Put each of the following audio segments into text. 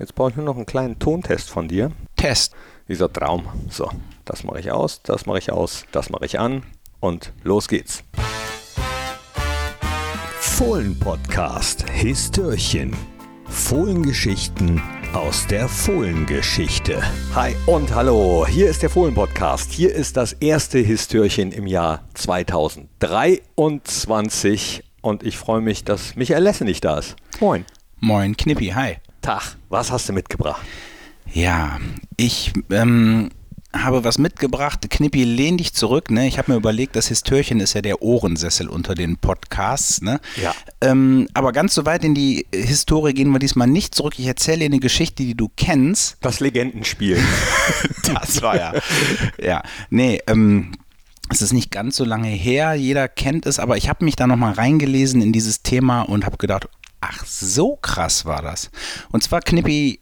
Jetzt brauche ich nur noch einen kleinen Tontest von dir. Test. Dieser Traum. So, das mache ich aus, das mache ich aus, das mache ich an und los geht's. Fohlen-Podcast Histörchen. Fohlengeschichten aus der Fohlengeschichte. Hi und hallo, hier ist der Fohlen-Podcast. Hier ist das erste Histörchen im Jahr 2023 und ich freue mich, dass Michael Lesse nicht da ist. Moin. Moin, Knippi, hi. Tag, was hast du mitgebracht? Ja, ich ähm, habe was mitgebracht. Knippi, lehn dich zurück. Ne? Ich habe mir überlegt, das Histörchen ist ja der Ohrensessel unter den Podcasts. Ne? Ja. Ähm, aber ganz so weit in die Historie gehen wir diesmal nicht zurück. Ich erzähle dir eine Geschichte, die du kennst. Das Legendenspiel. das war ja. ja, nee, ähm, es ist nicht ganz so lange her, jeder kennt es, aber ich habe mich da nochmal reingelesen in dieses Thema und habe gedacht, ach, so krass war das. Und zwar, Knippi,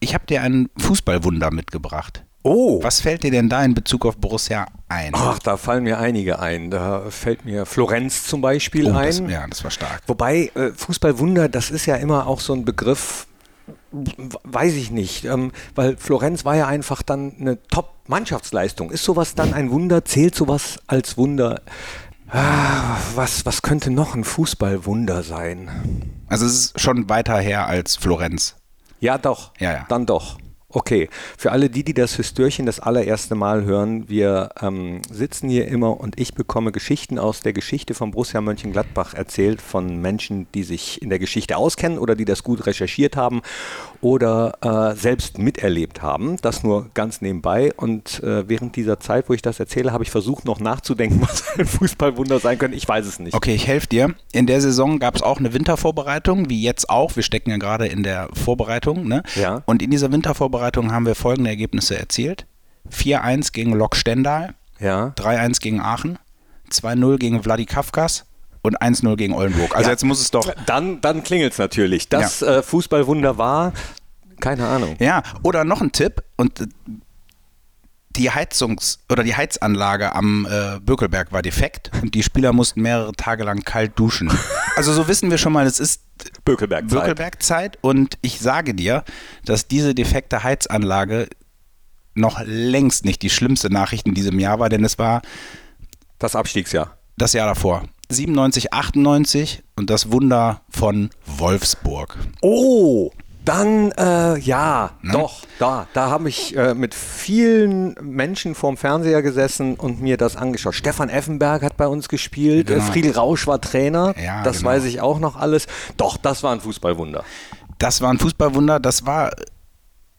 ich habe dir ein Fußballwunder mitgebracht. Oh. Was fällt dir denn da in Bezug auf Borussia ein? Ach, da fallen mir einige ein. Da fällt mir Florenz zum Beispiel Oh, ein. das, ja, das war stark. Wobei äh, Fußballwunder, das ist ja immer auch so ein Begriff, weiß ich nicht, ähm, weil Florenz war ja einfach dann eine Top-Mannschaftsleistung. Ist sowas dann ein Wunder? Zählt sowas als Wunder? Ah, was, was könnte noch ein Fußballwunder sein? Also es ist schon weiter her als Florenz. Ja, doch. Ja, ja. Dann doch. Okay. Für alle die, die das Histörchen das allererste Mal hören, wir ähm, sitzen hier immer und ich bekomme Geschichten aus der Geschichte von Borussia Mönchengladbach erzählt von Menschen, die sich in der Geschichte auskennen oder die das gut recherchiert haben oder äh, selbst miterlebt haben. Das nur ganz nebenbei. Und äh, während dieser Zeit, wo ich das erzähle, habe ich versucht noch nachzudenken, was ein Fußballwunder sein könnte. Ich weiß es nicht. Okay, ich helfe dir. In der Saison gab es auch eine Wintervorbereitung, wie jetzt auch. Wir stecken ja gerade in der Vorbereitung. Ne? Ja. Und in dieser Wintervorbereitung haben wir folgende Ergebnisse erzielt. 4-1 gegen Lok Stendal, Ja. 3-1 gegen Aachen, 2-0 gegen Vladikavkaz und 1-0 gegen Oldenburg. Also Ja. jetzt muss es doch... Dann, dann klingelt es natürlich. Das äh, Fußballwunder war, keine Ahnung. Ja, oder noch ein Tipp und äh, die Heizungs- oder die Heizanlage am äh, Bökelberg war defekt und die Spieler mussten mehrere Tage lang kalt duschen. Also so wissen wir schon mal, es ist Bökelberg-Zeit. Bökelberg-Zeit und ich sage dir, dass diese defekte Heizanlage noch längst nicht die schlimmste Nachricht in diesem Jahr war, denn es war Das Abstiegsjahr. das Jahr davor. 97, 98 und das Wunder von Wolfsburg. Oh, dann, äh, ja, doch, da, da habe ich äh, mit vielen Menschen vorm Fernseher gesessen und mir das angeschaut. Stefan Effenberg hat bei uns gespielt, Genau. äh, Friedel Rausch war Trainer, Ja, das genau. weiß ich auch noch alles. Doch, das war ein Fußballwunder. Das war ein Fußballwunder, das war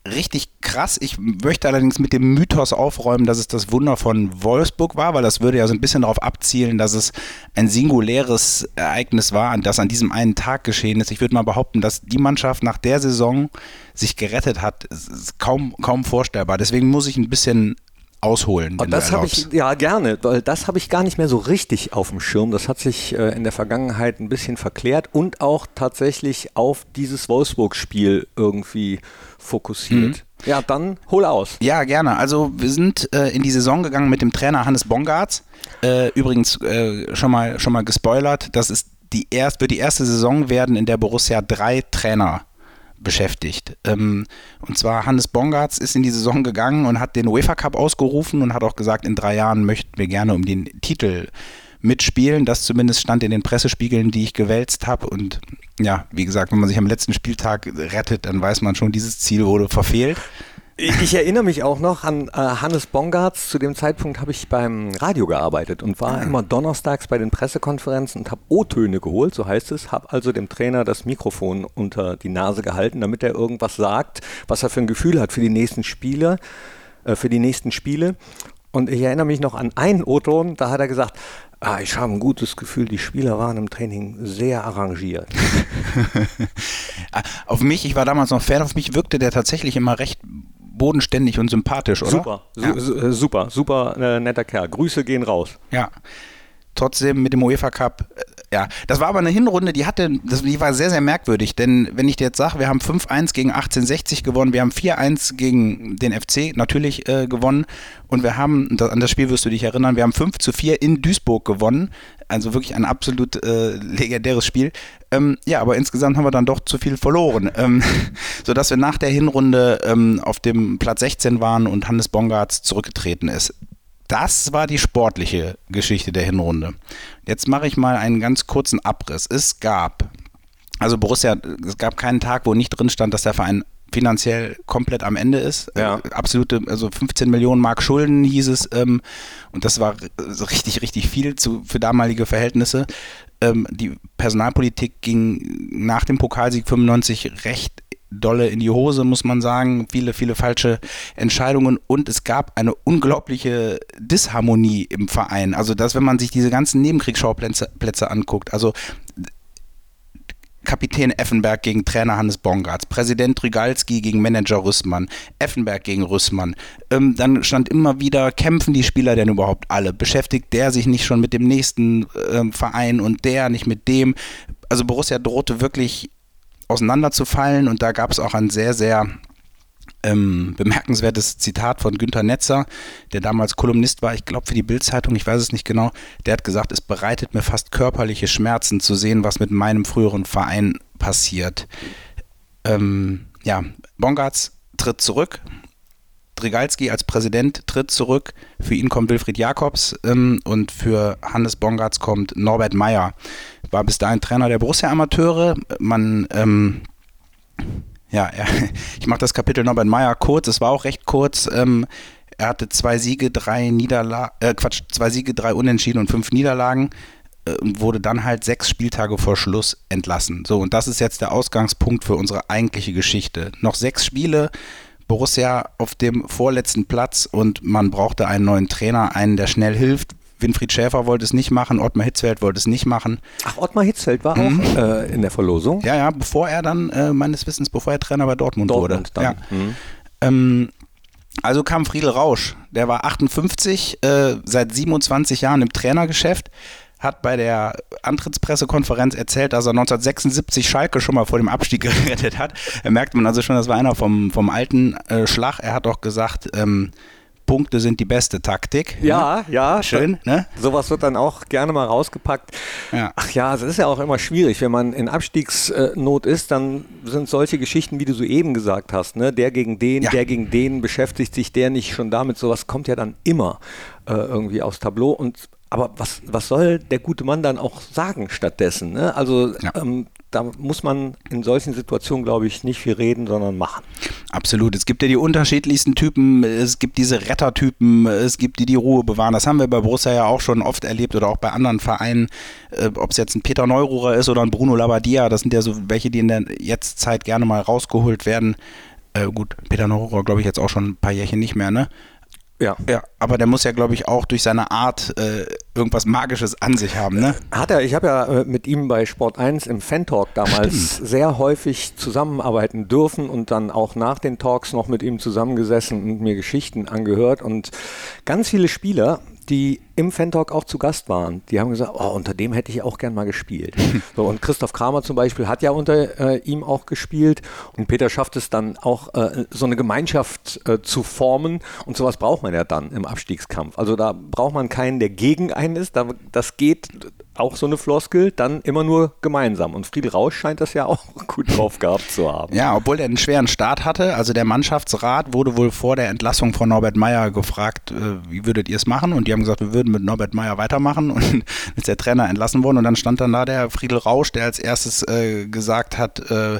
richtig krass. Ich möchte allerdings mit dem Mythos aufräumen, dass es das Wunder von Wolfsburg war, weil das würde ja so ein bisschen darauf abzielen, dass es ein singuläres Ereignis war, das an diesem einen Tag geschehen ist. Ich würde mal behaupten, dass die Mannschaft nach der Saison sich gerettet hat, es ist kaum, kaum vorstellbar. Deswegen muss ich ein bisschen ausholen. Und das habe ich, ja gerne, weil das habe ich gar nicht mehr so richtig auf dem Schirm. Das hat sich äh, in der Vergangenheit ein bisschen verklärt und auch tatsächlich auf dieses Wolfsburg-Spiel irgendwie fokussiert. Ja, dann hol aus. Ja, gerne. Also wir sind äh, in die Saison gegangen mit dem Trainer Hannes Bongartz. Äh, übrigens äh, schon mal schon mal gespoilert, das ist die erst, wird die erste Saison werden, in der Borussia drei Trainer beschäftigt. Ähm, und zwar Hannes Bongartz ist in die Saison gegangen und hat den UEFA Cup ausgerufen und hat auch gesagt, in drei Jahren möchten wir gerne um den Titel mitspielen. Das zumindest stand in den Pressespiegeln, die ich gewälzt habe. Und ja, wie gesagt, wenn man sich am letzten Spieltag rettet, dann weiß man schon, dieses Ziel wurde verfehlt. Ich, erinnere mich auch noch an äh, Hannes Bongartz. Zu dem Zeitpunkt habe ich beim Radio gearbeitet und war immer donnerstags bei den Pressekonferenzen und habe O-Töne geholt, so heißt es. Habe also dem Trainer das Mikrofon unter die Nase gehalten, damit er irgendwas sagt, was er für ein Gefühl hat für die nächsten Spiele, äh, für die nächsten Spiele. Und ich erinnere mich noch an einen O-Ton, da hat er gesagt, ah, ich habe ein gutes Gefühl, die Spieler waren im Training sehr arrangiert. Auf mich, ich war damals noch Fan, auf mich wirkte der tatsächlich immer recht bodenständig und sympathisch, oder? Super, Ja. su äh, super, super äh, netter Kerl. Grüße gehen raus. ja. Trotzdem mit dem UEFA Cup äh, Ja, das war aber eine Hinrunde, die hatte, das, die war sehr, sehr merkwürdig, denn wenn ich dir jetzt sage, wir haben 5-1 gegen 1860 gewonnen, wir haben 4-1 gegen den FC natürlich äh, gewonnen und wir haben, an das Spiel wirst du dich erinnern, wir haben 5 zu 4 in Duisburg gewonnen, also wirklich ein absolut äh, legendäres Spiel. Ähm, ja, aber insgesamt haben wir dann doch zu viel verloren, ähm, sodass wir nach der Hinrunde ähm, auf dem Platz 16 waren und Hannes Bongartz zurückgetreten ist. Das war die sportliche Geschichte der Hinrunde. Jetzt mache ich mal einen ganz kurzen Abriss. Es gab, also Borussia, es gab keinen Tag, wo nicht drin stand, dass der Verein finanziell komplett am Ende ist. Ja. Äh, absolute, also 15 Millionen Mark Schulden hieß es. Ähm, und das war richtig, richtig viel zu, für damalige Verhältnisse. Ähm, die Personalpolitik ging nach dem Pokalsieg 95 recht dolle in die Hose, muss man sagen. Viele, viele falsche Entscheidungen und es gab eine unglaubliche Disharmonie im Verein. Also, dass, wenn man sich diese ganzen Nebenkriegsschauplätze Plätze anguckt, also Kapitän Effenberg gegen Trainer Hannes Bongartz, Präsident Rigalski gegen Manager Rüssmann, Effenberg gegen Rüssmann. Ähm, dann stand immer wieder, kämpfen die Spieler denn überhaupt alle? Beschäftigt der sich nicht schon mit dem nächsten ähm, Verein und der nicht mit dem? Also Borussia drohte wirklich auseinanderzufallen. Und da gab es auch ein sehr, sehr ähm, bemerkenswertes Zitat von Günter Netzer, der damals Kolumnist war, ich glaube für die Bildzeitung, ich weiß es nicht genau, der hat gesagt, es bereitet mir fast körperliche Schmerzen zu sehen, was mit meinem früheren Verein passiert. Ähm, ja, Bongartz tritt zurück, Drigalski als Präsident tritt zurück, für ihn kommt Wilfried Jakobs ähm, und für Hannes Bongartz kommt Norbert Meyer. War bis dahin Trainer der Borussia-Amateure. Man ähm, ja, er, ich mache das Kapitel Norbert Meyer kurz. Es war auch recht kurz. Ähm, er hatte zwei Siege, drei Niederlagen, äh, Quatsch, zwei Siege, drei Unentschieden und fünf Niederlagen äh, wurde dann halt sechs Spieltage vor Schluss entlassen. So, und das ist jetzt der Ausgangspunkt für unsere eigentliche Geschichte. Noch sechs Spiele, Borussia auf dem vorletzten Platz und man brauchte einen neuen Trainer, einen, der schnell hilft, Winfried Schäfer wollte es nicht machen, Ottmar Hitzfeld wollte es nicht machen. Ach, Ottmar Hitzfeld war mhm. auch äh, in der Verlosung? Ja, ja, bevor er dann, äh, meines Wissens, bevor er Trainer bei Dortmund, Dortmund wurde. Ja. Mhm. Ähm, also kam Friedel Rausch, der war 58, äh, seit 27 Jahren im Trainergeschäft, hat bei der Antrittspressekonferenz erzählt, dass er 1976 Schalke schon mal vor dem Abstieg gerettet hat. Da merkt man also schon, das war einer vom, vom alten äh, Schlag. Er hat auch gesagt, ähm, Punkte sind die beste Taktik. Ja, ne? ja. Schön, ne? Sowas wird dann auch gerne mal rausgepackt. Ja. Ach ja, es ist ja auch immer schwierig. Wenn man in Abstiegsnot ist, dann sind solche Geschichten, wie du so eben gesagt hast, ne? der gegen den, Ja. der gegen den, beschäftigt sich der nicht schon damit. Sowas kommt ja dann immer äh, irgendwie aufs Tableau. Und aber was, was soll der gute Mann dann auch sagen stattdessen? Ne? Also Ja. ähm, da muss man in solchen Situationen, glaube ich, nicht viel reden, sondern machen. Absolut. Es gibt ja die unterschiedlichsten Typen. Es gibt diese Rettertypen. Es gibt die, die Ruhe bewahren. Das haben wir bei Borussia ja auch schon oft erlebt oder auch bei anderen Vereinen. Äh, Ob es jetzt ein Peter Neururer ist oder ein Bruno Labbadia. Das sind ja so welche, die in der Jetztzeit gerne mal rausgeholt werden. Äh, gut, Peter Neururer glaube ich jetzt auch schon ein paar Jährchen nicht mehr, ne? Ja. Ja, aber der muss ja, glaube ich, auch durch seine Art äh, irgendwas Magisches an sich haben, ne? Hat er, ich habe ja äh, mit ihm bei Sport 1 im Fan-Talk damals sehr häufig zusammenarbeiten dürfen und dann auch nach den Talks noch mit ihm zusammengesessen und mir Geschichten angehört. Und ganz viele Spieler, die im Fan-Talk auch zu Gast waren, die haben gesagt, oh, unter dem hätte ich auch gern mal gespielt. so, und Christoph Kramer zum Beispiel hat ja unter äh, ihm auch gespielt. Und Peter schafft es dann auch, äh, so eine Gemeinschaft äh, zu formen. Und sowas braucht man ja dann im Abstiegskampf. Also da braucht man keinen, der gegen einen ist. Da, das geht auch so eine Floskel, dann immer nur gemeinsam. Und Friedel Rausch scheint das ja auch gut drauf gehabt zu haben. Ja, obwohl er einen schweren Start hatte. Also der Mannschaftsrat wurde wohl vor der Entlassung von Norbert Meyer gefragt, äh, wie würdet ihr es machen? Und die haben gesagt, wir würden mit Norbert Meyer weitermachen. Und ist der Trainer entlassen worden. Und dann stand dann da der Friedel Rausch, der als erstes äh, gesagt hat, äh,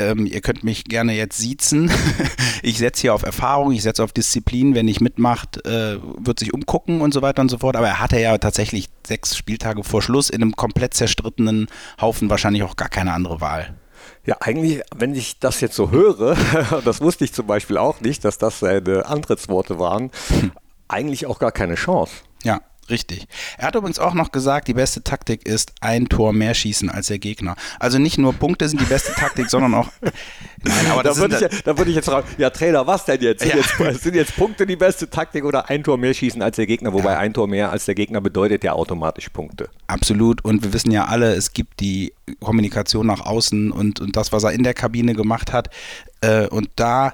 ähm, ihr könnt mich gerne jetzt siezen. ich setze hier auf Erfahrung, ich setze auf Disziplin. Wenn nicht mitmacht, äh, wird sich umgucken und so weiter und so fort. Aber er hatte ja tatsächlich sechs Spieltage vor Schluss in einem komplett zerstrittenen Haufen wahrscheinlich auch gar keine andere Wahl. Ja, eigentlich, wenn ich das jetzt so höre, das wusste ich zum Beispiel auch nicht, dass das seine Antrittsworte waren, eigentlich auch gar keine Chance. Ja, Richtig. Er hat übrigens auch noch gesagt, die beste Taktik ist ein Tor mehr schießen als der Gegner. Also nicht nur Punkte sind die beste Taktik, sondern auch. Nein, aber da würde ich, da würd ich jetzt fragen, ja Trainer, was denn jetzt? Sind, ja. jetzt? sind, jetzt? Punkte die beste Taktik oder ein Tor mehr schießen als der Gegner? Wobei ja. ein Tor mehr als der Gegner bedeutet ja automatisch Punkte. Absolut. Und wir wissen ja alle, es gibt die Kommunikation nach außen und, und das, was er in der Kabine gemacht hat. Äh, und da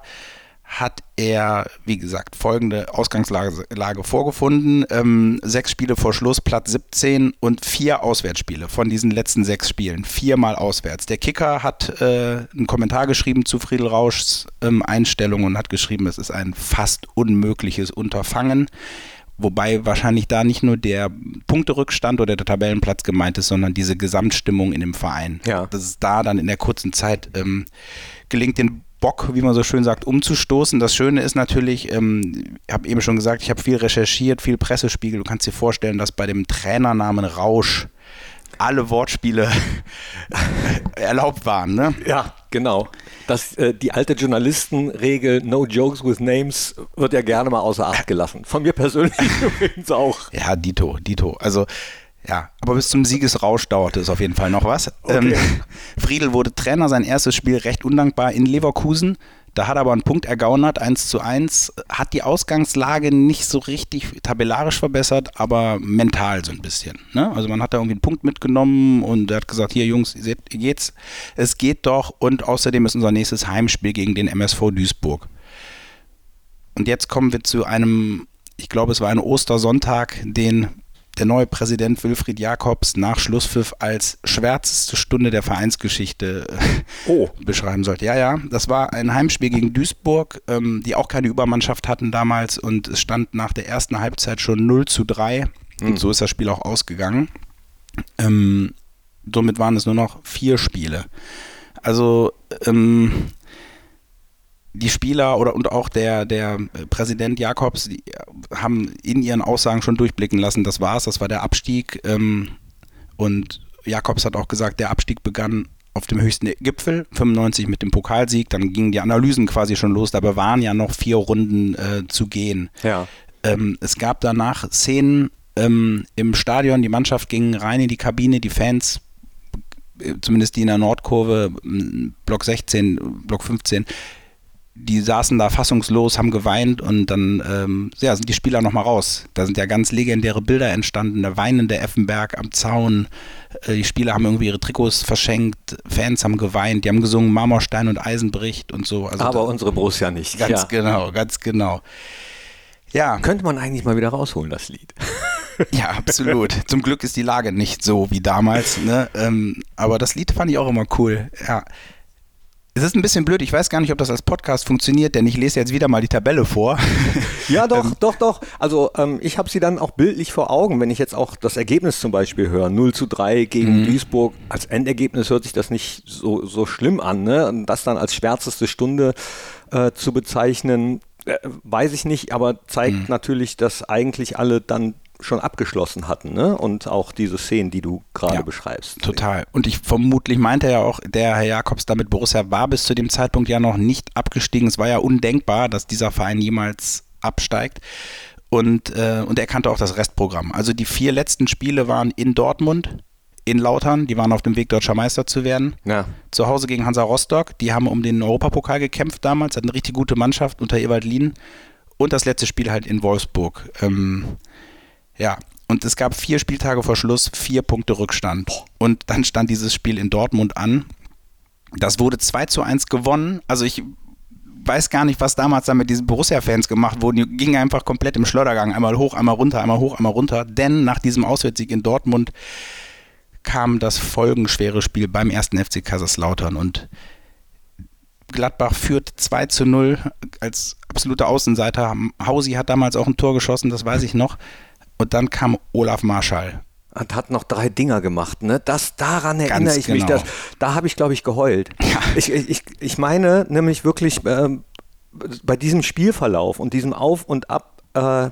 hat er, wie gesagt, folgende Ausgangslage Lage vorgefunden. Ähm, sechs Spiele vor Schluss, Platz 17 und vier Auswärtsspiele von diesen letzten sechs Spielen. Viermal auswärts. Der Kicker hat äh, einen Kommentar geschrieben zu Friedel Rauschs ähm, Einstellung und hat geschrieben, es ist ein fast unmögliches Unterfangen. Wobei wahrscheinlich da nicht nur der Punkterückstand oder der Tabellenplatz gemeint ist, sondern diese Gesamtstimmung in dem Verein. Ja. Dass es da dann in der kurzen Zeit ähm, gelingt, den Bock, wie man so schön sagt, umzustoßen. Das Schöne ist natürlich, ähm, ich habe eben schon gesagt, ich habe viel recherchiert, viel Pressespiegel. Du kannst dir vorstellen, dass bei dem Trainernamen Rausch alle Wortspiele erlaubt waren. Ne? Ja, genau. Das, äh, die alte Journalistenregel No Jokes with Names wird ja gerne mal außer Acht gelassen. Von mir persönlich übrigens auch. Ja, Dito, Dito. Also ja, aber bis zum Siegesrausch dauerte es auf jeden Fall noch was. Okay. Ähm, Friedel wurde Trainer, sein erstes Spiel recht undankbar in Leverkusen. Da hat er aber einen Punkt ergaunert, 1 zu 1. Hat die Ausgangslage nicht so richtig tabellarisch verbessert, aber mental so ein bisschen. Ne? Also man hat da irgendwie einen Punkt mitgenommen und er hat gesagt, hier Jungs, ihr seht, geht's, es geht doch. Und außerdem ist unser nächstes Heimspiel gegen den MSV Duisburg. Und jetzt kommen wir zu einem, ich glaube es war ein Ostersonntag, den der neue Präsident Wilfried Jakobs nach Schlusspfiff als schwärzeste Stunde der Vereinsgeschichte äh, oh. beschreiben sollte. Ja, ja, das war ein Heimspiel gegen Duisburg, ähm, die auch keine Übermannschaft hatten damals und es stand nach der ersten Halbzeit schon 0 zu 3 mhm. und so ist das Spiel auch ausgegangen. Ähm, somit waren es nur noch vier Spiele. Also ähm, die Spieler oder und auch der, der Präsident Jakobs haben in ihren Aussagen schon durchblicken lassen, das war's, das war der Abstieg. Ähm, und Jakobs hat auch gesagt, der Abstieg begann auf dem höchsten Gipfel, 95 mit dem Pokalsieg, dann gingen die Analysen quasi schon los, dabei waren ja noch vier Runden äh, zu gehen. Ja. Ähm, es gab danach Szenen ähm, im Stadion, die Mannschaft ging rein in die Kabine, die Fans, äh, zumindest die in der Nordkurve, Block 16, Block 15, die saßen da fassungslos, haben geweint und dann ähm, ja, sind die Spieler nochmal raus. Da sind ja ganz legendäre Bilder entstanden, der weinende Effenberg am Zaun. Äh, die Spieler haben irgendwie ihre Trikots verschenkt, Fans haben geweint, die haben gesungen Marmorstein und Eisen bricht und so. Also Aber da, unsere Borussia nicht. Ganz ja. genau, ganz genau. Ja. Könnte man eigentlich mal wieder rausholen, das Lied. Ja, absolut. Zum Glück ist die Lage nicht so wie damals. Ne? Ähm, aber das Lied fand ich auch immer cool. Ja. Es ist ein bisschen blöd, ich weiß gar nicht, ob das als Podcast funktioniert, denn ich lese jetzt wieder mal die Tabelle vor. Ja, doch, ähm, doch, doch. Also ähm, ich habe sie dann auch bildlich vor Augen, wenn ich jetzt auch das Ergebnis zum Beispiel höre. 0 zu 3 gegen mhm. Duisburg. Als Endergebnis hört sich das nicht so, so schlimm an. Ne? Und das dann als schwärzeste Stunde äh, zu bezeichnen, äh, weiß ich nicht, aber zeigt mhm. natürlich, dass eigentlich alle dann schon abgeschlossen hatten, ne? Und auch diese Szenen, die du gerade ja, beschreibst. Total. Und ich vermutlich meinte ja auch, der Herr Jakobs damit Borussia war bis zu dem Zeitpunkt ja noch nicht abgestiegen. Es war ja undenkbar, dass dieser Verein jemals absteigt. Und, äh, und er kannte auch das Restprogramm. Also die vier letzten Spiele waren in Dortmund, in Lautern, die waren auf dem Weg, deutscher Meister zu werden. Ja. Zu Hause gegen Hansa Rostock, die haben um den Europapokal gekämpft damals, hatten eine richtig gute Mannschaft unter Ewald Lien. Und das letzte Spiel halt in Wolfsburg. Ähm, ja, und es gab vier Spieltage vor Schluss, vier Punkte Rückstand. Und dann stand dieses Spiel in Dortmund an. Das wurde 2 zu 1 gewonnen. Also ich weiß gar nicht, was damals da mit diesen Borussia-Fans gemacht wurde. Die gingen einfach komplett im Schleudergang. Einmal hoch, einmal runter, einmal hoch, einmal runter. Denn nach diesem Auswärtssieg in Dortmund kam das folgenschwere Spiel beim ersten FC Kaiserslautern. Und Gladbach führt 2 zu 0 als absoluter Außenseiter. Hausi hat damals auch ein Tor geschossen, das weiß ich noch. Und dann kam Olaf Marschall. Und hat noch drei Dinger gemacht, ne? Das, daran erinnere Ganz ich genau. mich. Das, da habe ich, glaube ich, geheult. Ja. Ich, ich, ich meine nämlich wirklich äh, bei diesem Spielverlauf und diesem Auf und Ab, äh,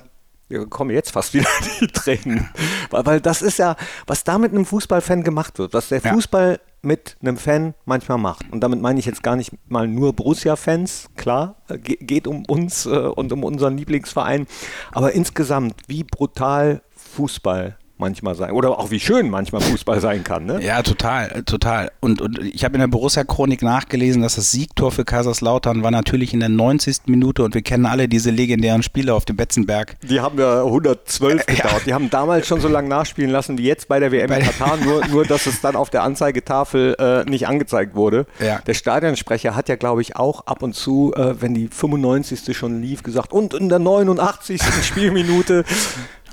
kommen jetzt fast wieder die Tränen. Weil, weil das ist ja, was da mit einem Fußballfan gemacht wird, was der Fußball ja. Mit einem Fan manchmal macht. Und damit meine ich jetzt gar nicht mal nur Borussia-Fans, klar, äh, geht um uns äh, und um unseren Lieblingsverein, aber insgesamt, wie brutal Fußball manchmal sein. Oder auch wie schön manchmal Fußball sein kann. Ne? Ja, total, total. Und, und ich habe in der Borussia-Chronik nachgelesen, dass das Siegtor für Kaiserslautern war natürlich in der 90. Minute und wir kennen alle diese legendären Spiele auf dem Betzenberg. Die haben ja 112 gedauert. Ja. Die haben damals schon so lange nachspielen lassen wie jetzt bei der WM in Katar, nur, nur dass es dann auf der Anzeigetafel äh, nicht angezeigt wurde. Ja. Der Stadionsprecher hat ja, glaube ich, auch ab und zu, äh, wenn die 95. schon lief, gesagt, und in der 89. Spielminute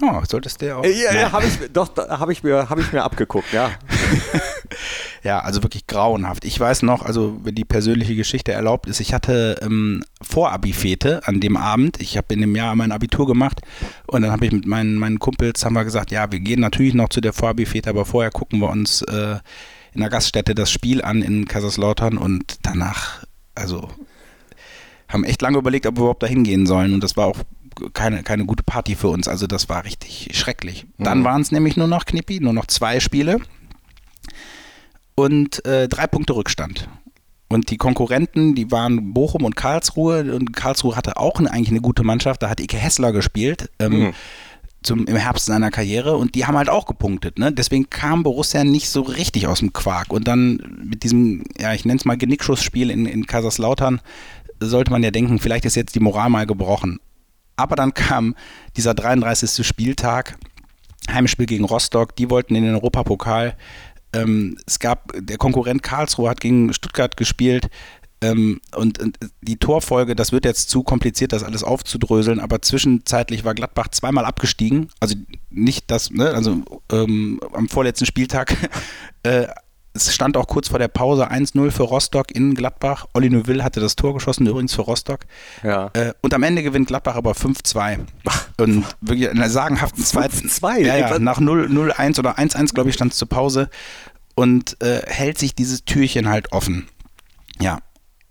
Oh, solltest du auch. Ja, ja habe ich, doch, habe ich, mir, hab ich mir abgeguckt, ja. ja, also wirklich grauenhaft. Ich weiß noch, also wenn die persönliche Geschichte erlaubt ist, ich hatte ähm, Vorabifete an dem Abend. Ich habe in dem Jahr mein Abitur gemacht und dann habe ich mit meinen, meinen Kumpels haben wir gesagt, ja, wir gehen natürlich noch zu der Vorabifete, aber vorher gucken wir uns äh, in der Gaststätte das Spiel an in Kaiserslautern und danach, also haben echt lange überlegt, ob wir überhaupt da hingehen sollen und das war auch keine, keine gute Party für uns. Also das war richtig schrecklich. Mhm. Dann waren es nämlich nur noch Knippi, nur noch zwei Spiele und äh, drei Punkte Rückstand. Und die Konkurrenten, die waren Bochum und Karlsruhe. Und Karlsruhe hatte auch eine, eigentlich eine gute Mannschaft. Da hat Ike Hessler gespielt. Ähm, mhm. Zum, im Herbst seiner Karriere und die haben halt auch gepunktet. Ne? Deswegen kam Borussia nicht so richtig aus dem Quark. Und dann mit diesem, ja, ich nenne es mal Genickschussspiel in, in Kaiserslautern, sollte man ja denken, vielleicht ist jetzt die Moral mal gebrochen. Aber dann kam dieser 33. Spieltag, Heimspiel gegen Rostock, die wollten in den Europapokal. Ähm, es gab, der Konkurrent Karlsruhe hat gegen Stuttgart gespielt. Ähm, und, und, die Torfolge, das wird jetzt zu kompliziert, das alles aufzudröseln, aber zwischenzeitlich war Gladbach zweimal abgestiegen. Also nicht das, ne, also ähm, am vorletzten Spieltag äh, es stand auch kurz vor der Pause 1-0 für Rostock in Gladbach. Olli Neuville hatte das Tor geschossen, übrigens für Rostock. Ja. Äh, und am Ende gewinnt Gladbach aber 5-2. Und wirklich in einer sagenhaften zweiten. 2 ja, ja, nach 0-1 oder 1-1, glaube ich, stand es zur Pause. Und äh, hält sich dieses Türchen halt offen. Ja,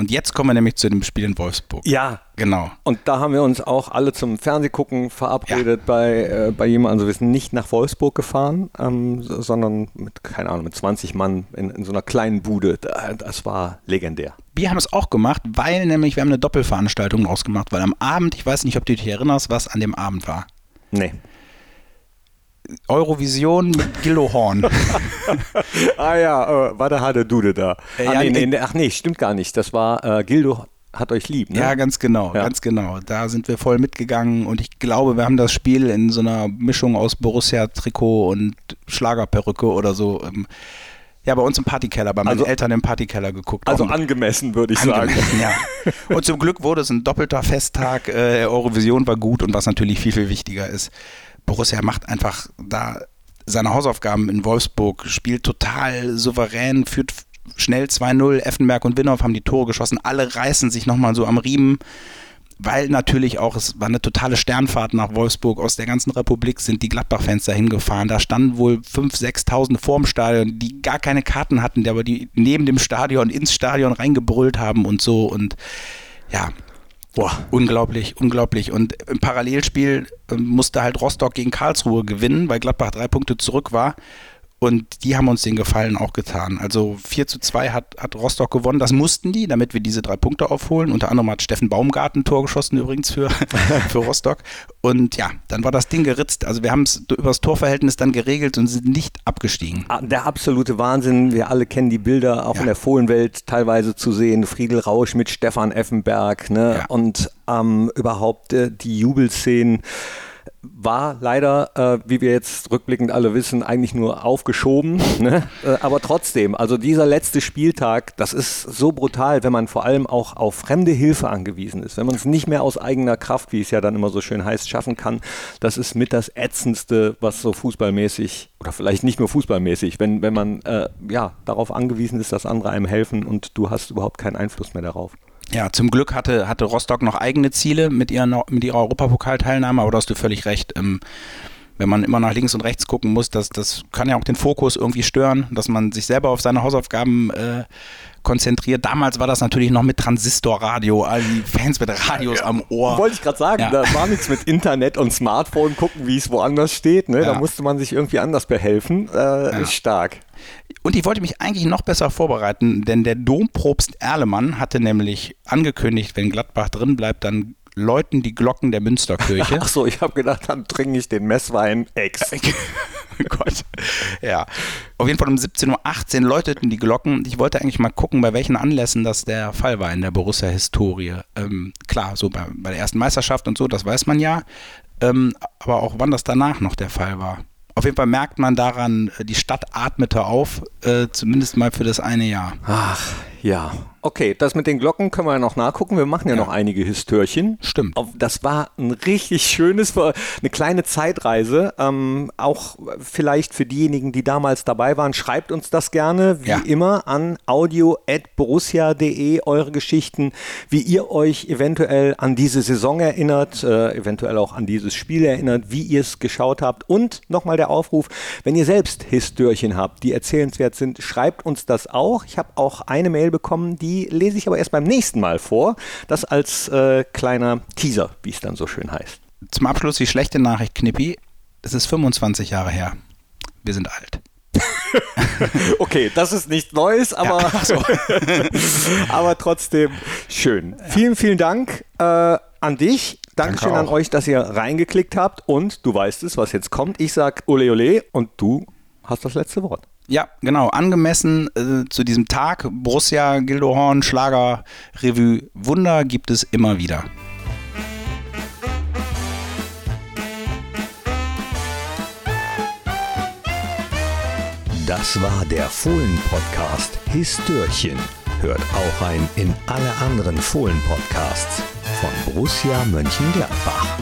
und jetzt kommen wir nämlich zu dem Spiel in Wolfsburg. Ja. Genau. Und da haben wir uns auch alle zum Fernsehgucken verabredet ja. bei, äh, bei jemandem. Also wir sind nicht nach Wolfsburg gefahren, ähm, sondern mit, keine Ahnung, mit 20 Mann in, in so einer kleinen Bude. Das war legendär. Wir haben es auch gemacht, weil nämlich wir haben eine Doppelveranstaltung ausgemacht, weil am Abend, ich weiß nicht, ob du dich erinnerst, was an dem Abend war. Nee. Eurovision mit Gildo Horn. ah ja, äh, war der harte Dude da. Äh, ah, ja, nee, nee, ach nee, stimmt gar nicht. Das war äh, Gildo hat euch lieb, ne? Ja, ganz genau, ja. ganz genau. Da sind wir voll mitgegangen und ich glaube, wir haben das Spiel in so einer Mischung aus Borussia-Trikot und Schlagerperücke oder so. Ähm, ja, bei uns im Partykeller, bei meinen also, Eltern im Partykeller geguckt. Also angemessen, würde ich angemessen, sagen. Ja. Und zum Glück wurde es ein doppelter Festtag. Äh, Eurovision war gut und was natürlich viel, viel wichtiger ist, Borussia macht einfach da seine Hausaufgaben in Wolfsburg, spielt total souverän, führt schnell 2-0. Effenberg und Winhoff haben die Tore geschossen. Alle reißen sich nochmal so am Riemen, weil natürlich auch, es war eine totale Sternfahrt nach Wolfsburg. Aus der ganzen Republik sind die Gladbach-Fans dahin gefahren. Da standen wohl 5.000, 6.000 vorm Stadion, die gar keine Karten hatten, die aber die neben dem Stadion ins Stadion reingebrüllt haben und so. Und ja, Boah, unglaublich, unglaublich. Und im Parallelspiel ähm, musste halt Rostock gegen Karlsruhe gewinnen, weil Gladbach drei Punkte zurück war. Und die haben uns den Gefallen auch getan. Also 4 zu 2 hat, hat Rostock gewonnen. Das mussten die, damit wir diese drei Punkte aufholen. Unter anderem hat Steffen Baumgarten Tor geschossen übrigens für, für Rostock. Und ja, dann war das Ding geritzt. Also wir haben es über das Torverhältnis dann geregelt und sind nicht abgestiegen. Ah, der absolute Wahnsinn. Wir alle kennen die Bilder auch ja. in der Fohlenwelt teilweise zu sehen. Friedel Rausch mit Stefan Effenberg ne? Ja. und ähm, überhaupt äh, die Jubelszenen war leider, äh, wie wir jetzt rückblickend alle wissen, eigentlich nur aufgeschoben. Ne? Äh, aber trotzdem, also dieser letzte Spieltag, das ist so brutal, wenn man vor allem auch auf fremde Hilfe angewiesen ist. Wenn man es nicht mehr aus eigener Kraft, wie es ja dann immer so schön heißt, schaffen kann, das ist mit das Ätzendste, was so fußballmäßig, oder vielleicht nicht nur fußballmäßig, wenn, wenn man äh, ja, darauf angewiesen ist, dass andere einem helfen und du hast überhaupt keinen Einfluss mehr darauf. Ja, zum Glück hatte, hatte Rostock noch eigene Ziele mit ihrer, mit ihrer Europapokalteilnahme, aber da hast du völlig recht. Ähm, wenn man immer nach links und rechts gucken muss, das, das kann ja auch den Fokus irgendwie stören, dass man sich selber auf seine Hausaufgaben äh, konzentriert. Damals war das natürlich noch mit Transistorradio, all die Fans mit Radios ja, am Ohr. Wollte ich gerade sagen, ja. da war nichts mit Internet und Smartphone gucken, wie es woanders steht. Ne? Ja. Da musste man sich irgendwie anders behelfen. Äh, Ist stark. Und ich wollte mich eigentlich noch besser vorbereiten, denn der Dompropst Erlemann hatte nämlich angekündigt, wenn Gladbach drin bleibt, dann läuten die Glocken der Münsterkirche. Ach so, ich habe gedacht, dann trinke ich den Messwein Ex. Oh Gott. Ja. Auf jeden Fall um 17.18 Uhr läuteten die Glocken. Ich wollte eigentlich mal gucken, bei welchen Anlässen das der Fall war in der Borussia-Historie. Ähm, klar, so bei, bei, der ersten Meisterschaft und so, das weiß man ja. Ähm, aber auch wann das danach noch der Fall war. Auf jeden Fall merkt man daran, die Stadt atmete auf, äh, zumindest mal für das eine Jahr. Ach, ja. Okay, das mit den Glocken können wir ja noch nachgucken. Wir machen ja, ja. noch einige Histörchen. Stimmt. Das war ein richtig schönes, eine kleine Zeitreise. Ähm, auch vielleicht für diejenigen, die damals dabei waren, schreibt uns das gerne, wie ja. immer, an audio.borussia.de, eure Geschichten, wie ihr euch eventuell an diese Saison erinnert, äh, eventuell auch an dieses Spiel erinnert, wie ihr es geschaut habt. Und nochmal der Aufruf, wenn ihr selbst Histörchen habt, die erzählenswert sind, schreibt uns das auch. Ich habe auch eine Mail bekommen, die lese ich aber erst beim nächsten Mal vor. Das als äh, kleiner Teaser, wie es dann so schön heißt. Zum Abschluss die schlechte Nachricht, Knippi. Das ist 25 Jahre her. Wir sind alt. okay, das ist nichts Neues, aber, ja, so. aber trotzdem schön. Ja. Vielen, vielen Dank äh, an dich. Dankeschön Danke an euch, dass ihr reingeklickt habt. Und du weißt es, was jetzt kommt. Ich sag Ole Ole und du hast das letzte Wort. Ja, genau. Angemessen äh, zu diesem Tag Borussia, Gildehorn, Schlager, Revue, Wunder gibt es immer wieder. Das war der Fohlen-Podcast Histörchen. Hört auch ein in alle anderen Fohlen-Podcasts von Borussia Mönchengladbach.